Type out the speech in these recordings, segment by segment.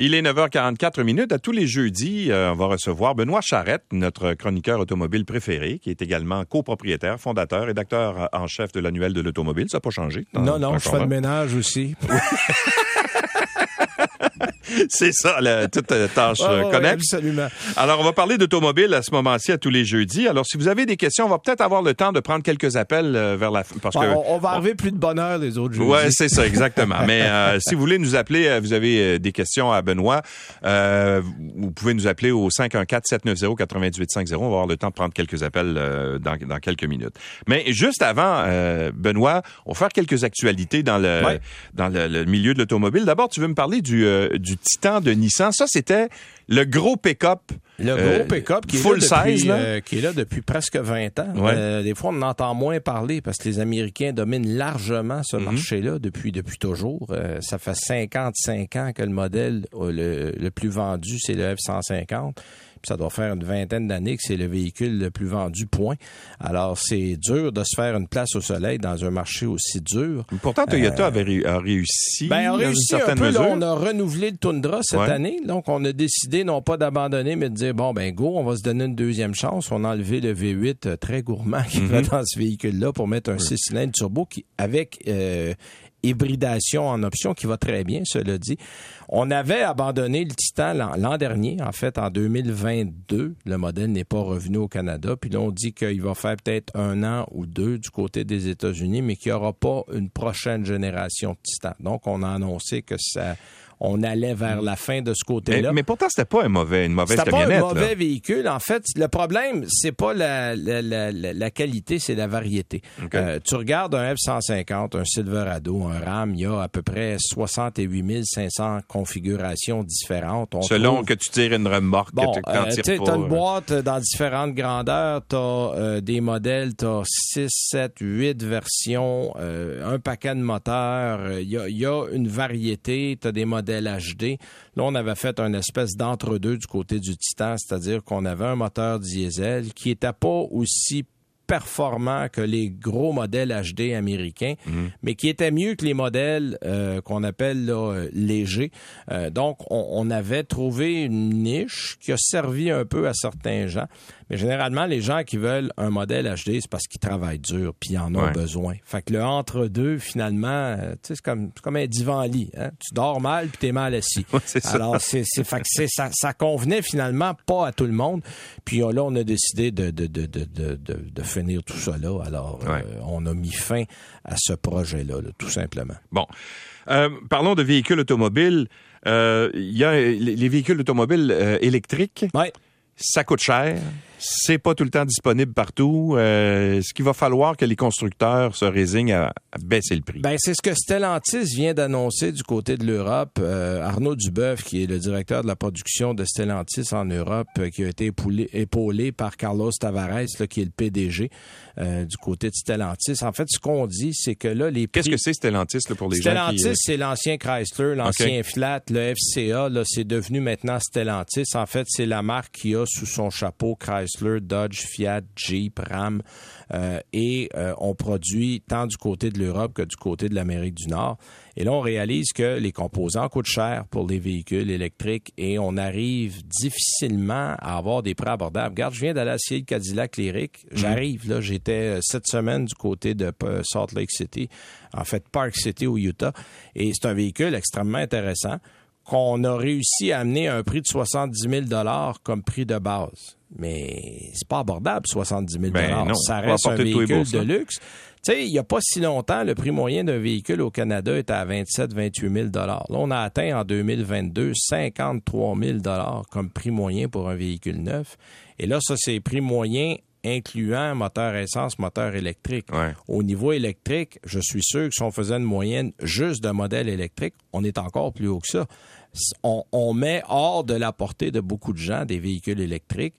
Il est 9h44 minutes. À tous les jeudis, euh, on va recevoir Benoît Charrette, notre chroniqueur automobile préféré, qui est également copropriétaire, fondateur, rédacteur en chef de l'annuel de l'automobile. Ça n'a pas changé. Non, non, je fais le ménage aussi. C'est ça, la toute euh, tâche euh, connexe. absolument. Alors, on va parler d'automobile à ce moment-ci, à tous les jeudis. Alors, si vous avez des questions, on va peut-être avoir le temps de prendre quelques appels euh, vers la fin. Parce que on, on va arriver plus de bonheur les autres jeudis. Ouais, c'est ça, exactement. Mais euh, si vous voulez nous appeler, vous avez des questions à Benoît, euh, vous pouvez nous appeler au 514-790-9850. On va avoir le temps de prendre quelques appels euh, dans, dans quelques minutes. Mais juste avant, Benoît, on va faire quelques actualités dans le dans le, le milieu de l'automobile. D'abord, tu veux me parler du, du Titan de Nissan. Ça, c'était le gros pick-up. Le gros euh, pick-up qui, est full là depuis, size, là. euh, qui est là depuis presque 20 ans. Ouais. Euh, des fois, on en entend moins parler parce que les Américains dominent largement Mhm. ce marché-là depuis, depuis toujours. Euh, ça fait 55 ans que le modèle le, le plus vendu, c'est le F-150. Puis ça doit faire une vingtaine d'années que c'est le véhicule le plus vendu, point. Alors, c'est dur de se faire une place au soleil dans un marché aussi dur. Pourtant, Toyota avait ré- a réussi Ben, on dans une un peu. Là, on a renouvelé le Tundra cette Ouais. année. Donc, on a décidé non pas d'abandonner, mais de dire, bon, ben go, on va se donner une deuxième chance. On a enlevé le V8 euh, très gourmand qui Mhm. va dans ce véhicule-là pour mettre un 6 cylindres turbo qui, avec euh, hybridation en option qui va très bien, cela dit. On avait abandonné le Titan l'an dernier, en fait, en 2022. Le modèle n'est pas revenu au Canada. Puis là, on dit qu'il va faire peut-être un an ou deux du côté des États-Unis, mais qu'il n'y aura pas une prochaine génération de Titan. Donc, on a annoncé que ça, on allait vers la fin de ce mais, côté-là. mais pourtant, c'était pas un mauvais, une mauvaise C'était pas un camionnette. mauvais là. véhicule. En fait, le problème, c'est pas la, la, la, qualité, c'est la variété. Euh, tu regardes un F-150, un Silverado, un Ram, il y a à peu près 68 500 configurations différentes. On Selon trouve- que tu tires une remorque, Bon, que tu euh, tu tires pas. t'as une boîte dans différentes grandeurs, t'as euh, des modèles, t'as 6, 7, 8 versions, euh, un paquet de moteurs, il y, y a une variété, t'as des modèles HD. Là, on avait fait une espèce d'entre-deux du côté du Titan, c'est-à-dire qu'on avait un moteur diesel qui était pas aussi performant que les gros modèles HD américains, mais qui était mieux que les modèles euh, qu'on appelle là, euh, légers. Euh, donc, on, on avait trouvé une niche qui a servi un peu à certains gens. Mais généralement, les gens qui veulent un modèle HD, c'est parce qu'ils travaillent dur puis ils en ont Ouais. besoin. Fait que le entre-deux, finalement, euh, c'est comme, un divan-lit. Hein? Tu dors mal puis t'es mal assis. Ouais. Alors, c'est, fait que ça, ça convenait finalement pas à tout le monde. Puis là, on a décidé de, de, de, de, de, de, de finir tout ça là. Alors, Ouais. euh, on a mis fin à ce projet-là, là, tout simplement. Bon. Euh, parlons de véhicules automobiles. Euh, Il y a les les véhicules automobiles électriques. Ouais. Ça coûte cher. C'est pas tout le temps disponible partout. Euh, ce qu'il va falloir que les constructeurs se résignent à, à baisser le prix? Ben, c'est ce que Stellantis vient d'annoncer du côté de l'Europe. Euh, Arnaud Duboeuf, qui est le directeur de la production de Stellantis en Europe, euh, qui a été épaulé, épaulé par Carlos Tavares, là, qui est le PDG du côté de Stellantis. En fait, ce qu'on dit, c'est que là, les prix... Qu'est-ce que c'est Stellantis là, pour les gens Stellantis, qui... euh, c'est l'ancien Chrysler, l'ancien Fiat, le FCA, là, c'est devenu maintenant Stellantis. En fait, c'est la marque qui a sous son chapeau Chrysler, Dodge, Fiat, Jeep, Ram. Euh, et euh, on produit tant du côté de l'Europe que du côté de l'Amérique du Nord. Et là, on réalise que les composants coûtent cher pour les véhicules électriques et on arrive difficilement à avoir des prix abordables. Regarde, je viens d'aller à Ciel Cadillac Lyric. J'arrive, là, j'étais euh, cette semaine du côté de Salt Lake City, en fait Park City au Utah. Et c'est un véhicule extrêmement intéressant qu'on a réussi à amener à un prix de 70 000 comme prix de base. Mais c'est pas abordable, 70 000 Ben non, Ça reste un véhicule de luxe. Tu sais, il n'y a pas si longtemps, le prix moyen d'un véhicule au Canada était à 27 28 000 Là, on a atteint en 2022 53 000 comme prix moyen pour un véhicule neuf. Et là, ça, c'est prix moyen incluant moteur essence, moteur électrique. Ouais. Au niveau électrique, je suis sûr que si on faisait une moyenne juste de modèle électrique, on est encore plus haut que ça. On, on met hors de la portée de beaucoup de gens des véhicules électriques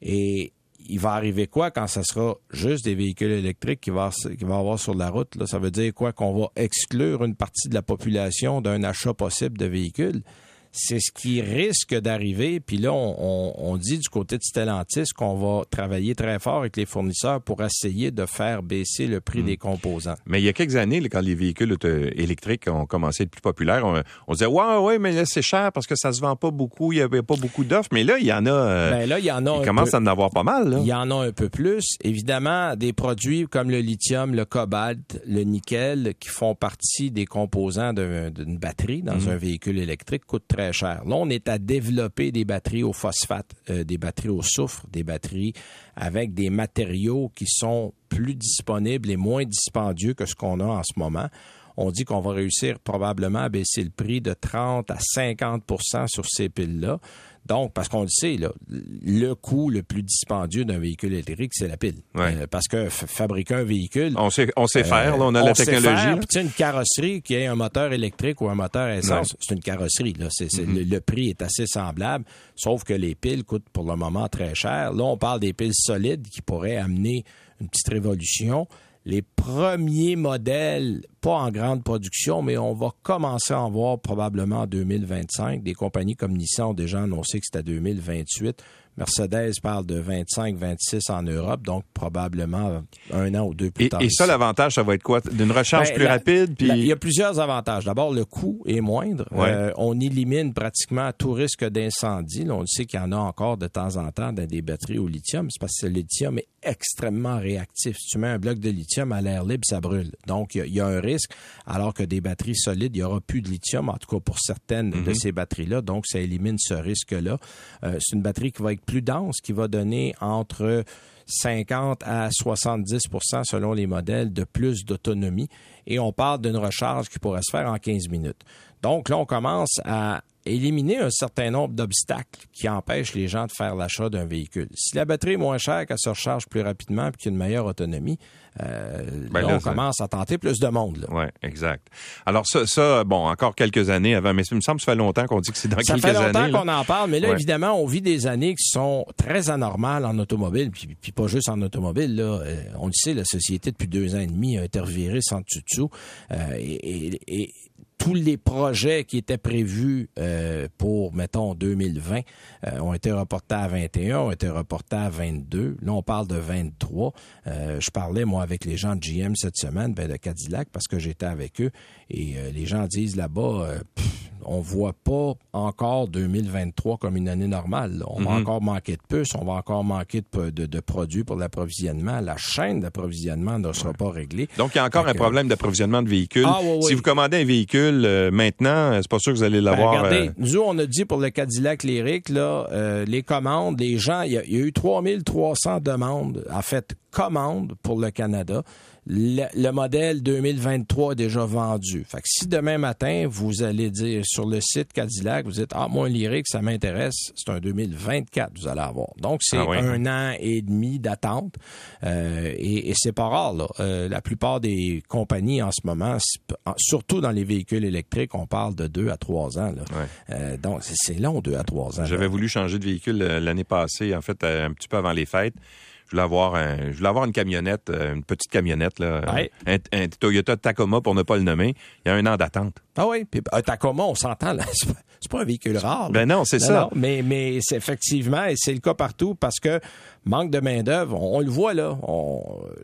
et il va arriver quoi quand ça sera juste des véhicules électriques qui va, qui va avoir sur la route? Là? Ça veut dire quoi? Qu'on va exclure une partie de la population d'un achat possible de véhicules? C'est ce qui risque d'arriver. Puis là, on, dit du côté de Stellantis qu'on va travailler très fort avec les fournisseurs pour essayer de faire baisser le prix hmm. des composants. Mais il y a quelques années, quand les véhicules électriques ont commencé à être plus populaires, on, disait ouais, ouais, mais là c'est cher parce que ça se vend pas beaucoup, il y avait pas beaucoup d'offres. Mais là, il y en a. Euh, ben là, il y en a. Il commence à en avoir pas mal. Il y en a un peu plus. Évidemment, des produits comme le lithium, le cobalt, le nickel, qui font partie des composants d'une batterie dans hmm. un véhicule électrique, coûtent très Là, on est à développer des batteries au phosphate, euh, des batteries au soufre, des batteries avec des matériaux qui sont plus disponibles et moins dispendieux que ce qu'on a en ce moment. On dit qu'on va réussir probablement à baisser le prix de 30 à 50% sur ces piles-là. Donc, parce qu'on le sait, le coût le plus dispendieux d'un véhicule électrique, c'est la pile. Euh, parce que fabriquer un véhicule... On sait, on sait faire, on a la technologie. Puis une carrosserie qui ait un moteur électrique ou un moteur essence, c'est une carrosserie. Là. Mm-hmm. le, prix est assez semblable, sauf que les piles coûtent pour le moment très cher. Là, on parle des piles solides qui pourraient amener une petite révolution les premiers modèles, pas en grande production, mais on va commencer à en voir probablement en 2025. Des compagnies comme Nissan ont déjà annoncé que c'était 2028. Mercedes parle de 25, 26 en Europe, donc probablement un an ou deux plus tard. Et ça, l'avantage, ça va être quoi? D'une recharge ben, plus rapide? Puis... il y a plusieurs avantages. D'abord, le coût est moindre. Euh, on élimine pratiquement tout risque d'incendie. On sait qu'il y en a encore de temps en temps dans des batteries au lithium. C'est parce que le lithium est extrêmement réactif. Si tu mets un bloc de lithium à l'air libre, ça brûle. Donc, il y, a un risque, alors que des batteries solides, il n'y aura plus de lithium, en tout cas pour certaines de mhm. ces batteries-là. Donc, ça élimine ce risque-là. Euh, c'est une batterie qui va être plus dense, qui va donner entre 50 à 70% selon les modèles de plus d'autonomie. Et on parle d'une recharge qui pourrait se faire en 15 minutes. Donc là, on commence à éliminer un certain nombre d'obstacles qui empêchent les gens de faire l'achat d'un véhicule. Si la batterie est moins chère, qu'elle se recharge plus rapidement et qu'il y a une meilleure autonomie, euh, ben là, on commence à tenter plus de monde. Oui, exact. Alors ça, ça, bon, encore quelques années avant, mais ça me semble que ça fait longtemps qu'on dit que c'est dans quelques années. Ça fait longtemps qu'on en parle, mais là, évidemment, on vit des années qui sont très anormales en automobile, puis, pas juste en automobile. Là. Euh, on le sait, la société, depuis deux ans et demi, a interviré sans dessus euh, et, et tous les projets qui étaient prévus euh, pour, mettons, 2020 euh, ont été reportés à 21, ont été reportés à 22. Là, on parle de 23. Euh, je parlais, moi, avec les gens de GM cette semaine, ben, de Cadillac, parce que j'étais avec eux. Et les gens disent là-bas, on voit pas encore 2023 comme une année normale. On va mhm. encore manquer de puces, on va encore manquer de, produits pour l'approvisionnement. La chaîne d'approvisionnement ne sera pas réglée. Donc, il y a encore un problème d'approvisionnement de véhicules. Ah, si vous commandez un véhicule euh, maintenant, c'est pas sûr que vous allez l'avoir. Ben, regardez, euh, nous, on a dit pour le Cadillac Lyric, là, euh, les commandes, les gens, il y, a eu 3300 demandes, en fait, commandes pour le Canada le, modèle 2023 est déjà vendu. Fait que si demain matin, vous allez dire sur le site Cadillac, vous dites, ah, moi, lyrique, ça m'intéresse, c'est un 2024, vous allez avoir. Donc, c'est ah un an et demi d'attente. Euh, et, et c'est pas rare, là. Euh, la plupart des compagnies en ce moment, surtout dans les véhicules électriques, on parle de deux à trois ans, là. Euh, donc, c'est long, deux à trois ans. J'avais voulu changer de véhicule l'année passée, en fait, un petit peu avant les fêtes je voulais avoir un, je voulais avoir une camionnette, euh, une petite camionnette là, un, Toyota Tacoma pour ne pas le nommer. Il y a un an d'attente. Ah oui, puis un Tacoma, on s'entend là, c'est pas, un véhicule rare. Ben non, c'est ça. mais mais c'est effectivement et c'est le cas partout parce que manque de main d'œuvre, on, le voit là.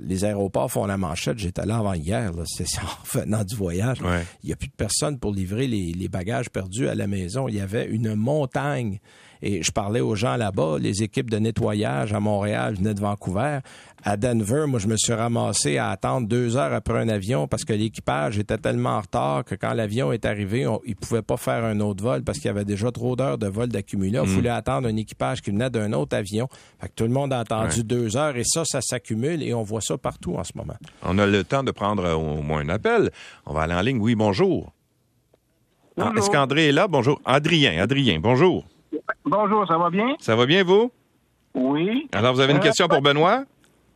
les aéroports font la manchette. J'étais là avant hier, c'est en venant du voyage. Il y a plus de personnes pour livrer les, les bagages perdus à la maison. Il y avait une montagne et je parlais aux gens là-bas, les équipes de nettoyage à Montréal venaient de Vancouver. À Denver, moi, je me suis ramassé à attendre deux heures après un avion parce que l'équipage était tellement en retard que quand l'avion est arrivé, on, il pouvait pas faire un autre vol parce qu'il y avait déjà trop d'heures de vol d'accumuler. Il mm. fallait attendre un équipage qui venait d'un autre avion. Fait que tout le monde a attendu deux heures et ça, ça s'accumule et on voit ça partout en ce moment. On a le temps de prendre au moins un appel. On va aller en ligne. Oui, bonjour. Ah, est-ce qu'André est là? Bonjour. Adrien, Adrien, bonjour. Bonjour, ça va bien? Ça va bien, vous? Oui. Alors, vous avez une euh, question pour Benoît?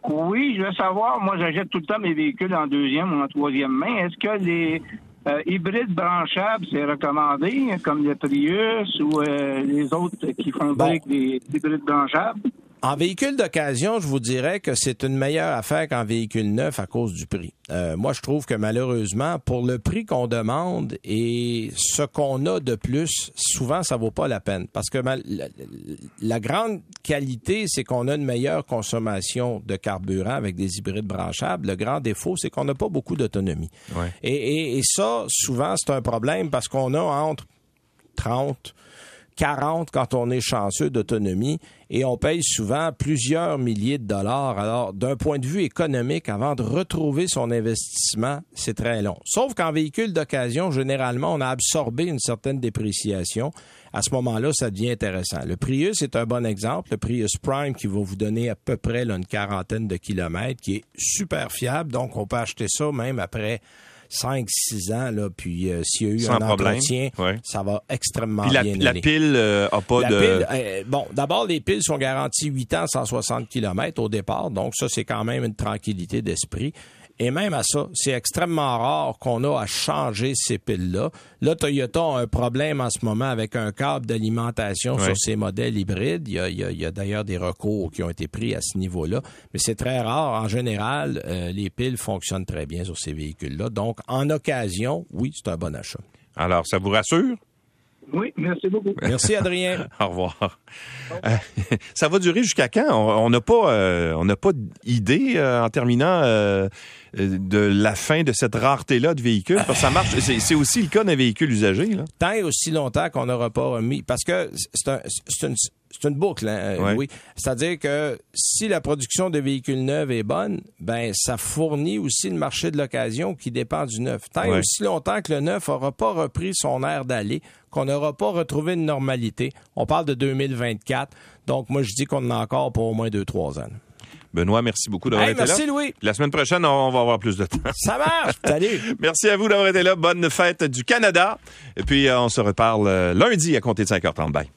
Oui, je veux savoir, moi, j'achète tout le temps mes véhicules en deuxième ou en troisième main. Est-ce que les euh, hybrides branchables, c'est recommandé, comme le Prius ou euh, les autres qui font des hybrides branchables? En véhicule d'occasion, je vous dirais que c'est une meilleure affaire qu'en véhicule neuf à cause du prix. Euh, moi, je trouve que malheureusement, pour le prix qu'on demande et ce qu'on a de plus, souvent, ça vaut pas la peine. Parce que la, grande qualité, c'est qu'on a une meilleure consommation de carburant avec des hybrides branchables. Le grand défaut, c'est qu'on n'a pas beaucoup d'autonomie. Et, et ça, souvent, c'est un problème parce qu'on a entre 30 40 quand on est chanceux d'autonomie et on paye souvent plusieurs milliers de dollars. Alors, d'un point de vue économique, avant de retrouver son investissement, c'est très long. Sauf qu'en véhicule d'occasion, généralement, on a absorbé une certaine dépréciation. À ce moment-là, ça devient intéressant. Le Prius est un bon exemple. Le Prius Prime qui va vous donner à peu près une quarantaine de kilomètres, qui est super fiable. Donc, on peut acheter ça même après 5-6 ans, là, puis euh, s'il y a eu un entretien, ça va extrêmement la, bien la pile n'a euh, pas de... Euh, bon, d'abord, les piles sont garanties 8 ans, 160 km au départ, donc ça, c'est quand même une tranquillité d'esprit. Et même à ça, c'est extrêmement rare qu'on a à changer ces piles-là. Là, Toyota a un problème en ce moment avec un câble d'alimentation sur ces modèles hybrides. Il y a, d'ailleurs des recours qui ont été pris à ce niveau-là, mais c'est très rare. En général, euh, les piles fonctionnent très bien sur ces véhicules-là. Donc, en occasion, oui, c'est un bon achat. Alors, ça vous rassure? Oui, merci beaucoup. Merci, Adrien. Au revoir. Euh, ça va durer jusqu'à quand? On n'a pas, euh, on n'a pas d'idée en terminant de la fin de cette rareté-là de véhicules? Parce que ça marche. C'est aussi le cas d'un véhicule usagé. Là. Tant et aussi longtemps qu'on n'aura pas remis. Parce que c'est un, une, c'est une boucle, hein, oui. C'est-à-dire que si la production de véhicules neufs est bonne, ben ça fournit aussi le marché de l'occasion qui dépend du neuf. Tant et aussi longtemps que le neuf n'aura pas repris son air d'aller, qu'on n'aura pas retrouvé une normalité. On parle de 2024. Donc moi je dis qu'on en a encore pour au moins deux trois ans. Benoît, merci beaucoup d'avoir été là. Merci, Louis. La semaine prochaine, on va avoir plus de temps. Ça marche. Salut. merci à vous d'avoir été là. Bonne fête du Canada. Et puis, euh, on se reparle euh, lundi à compter de 5h30. Bye.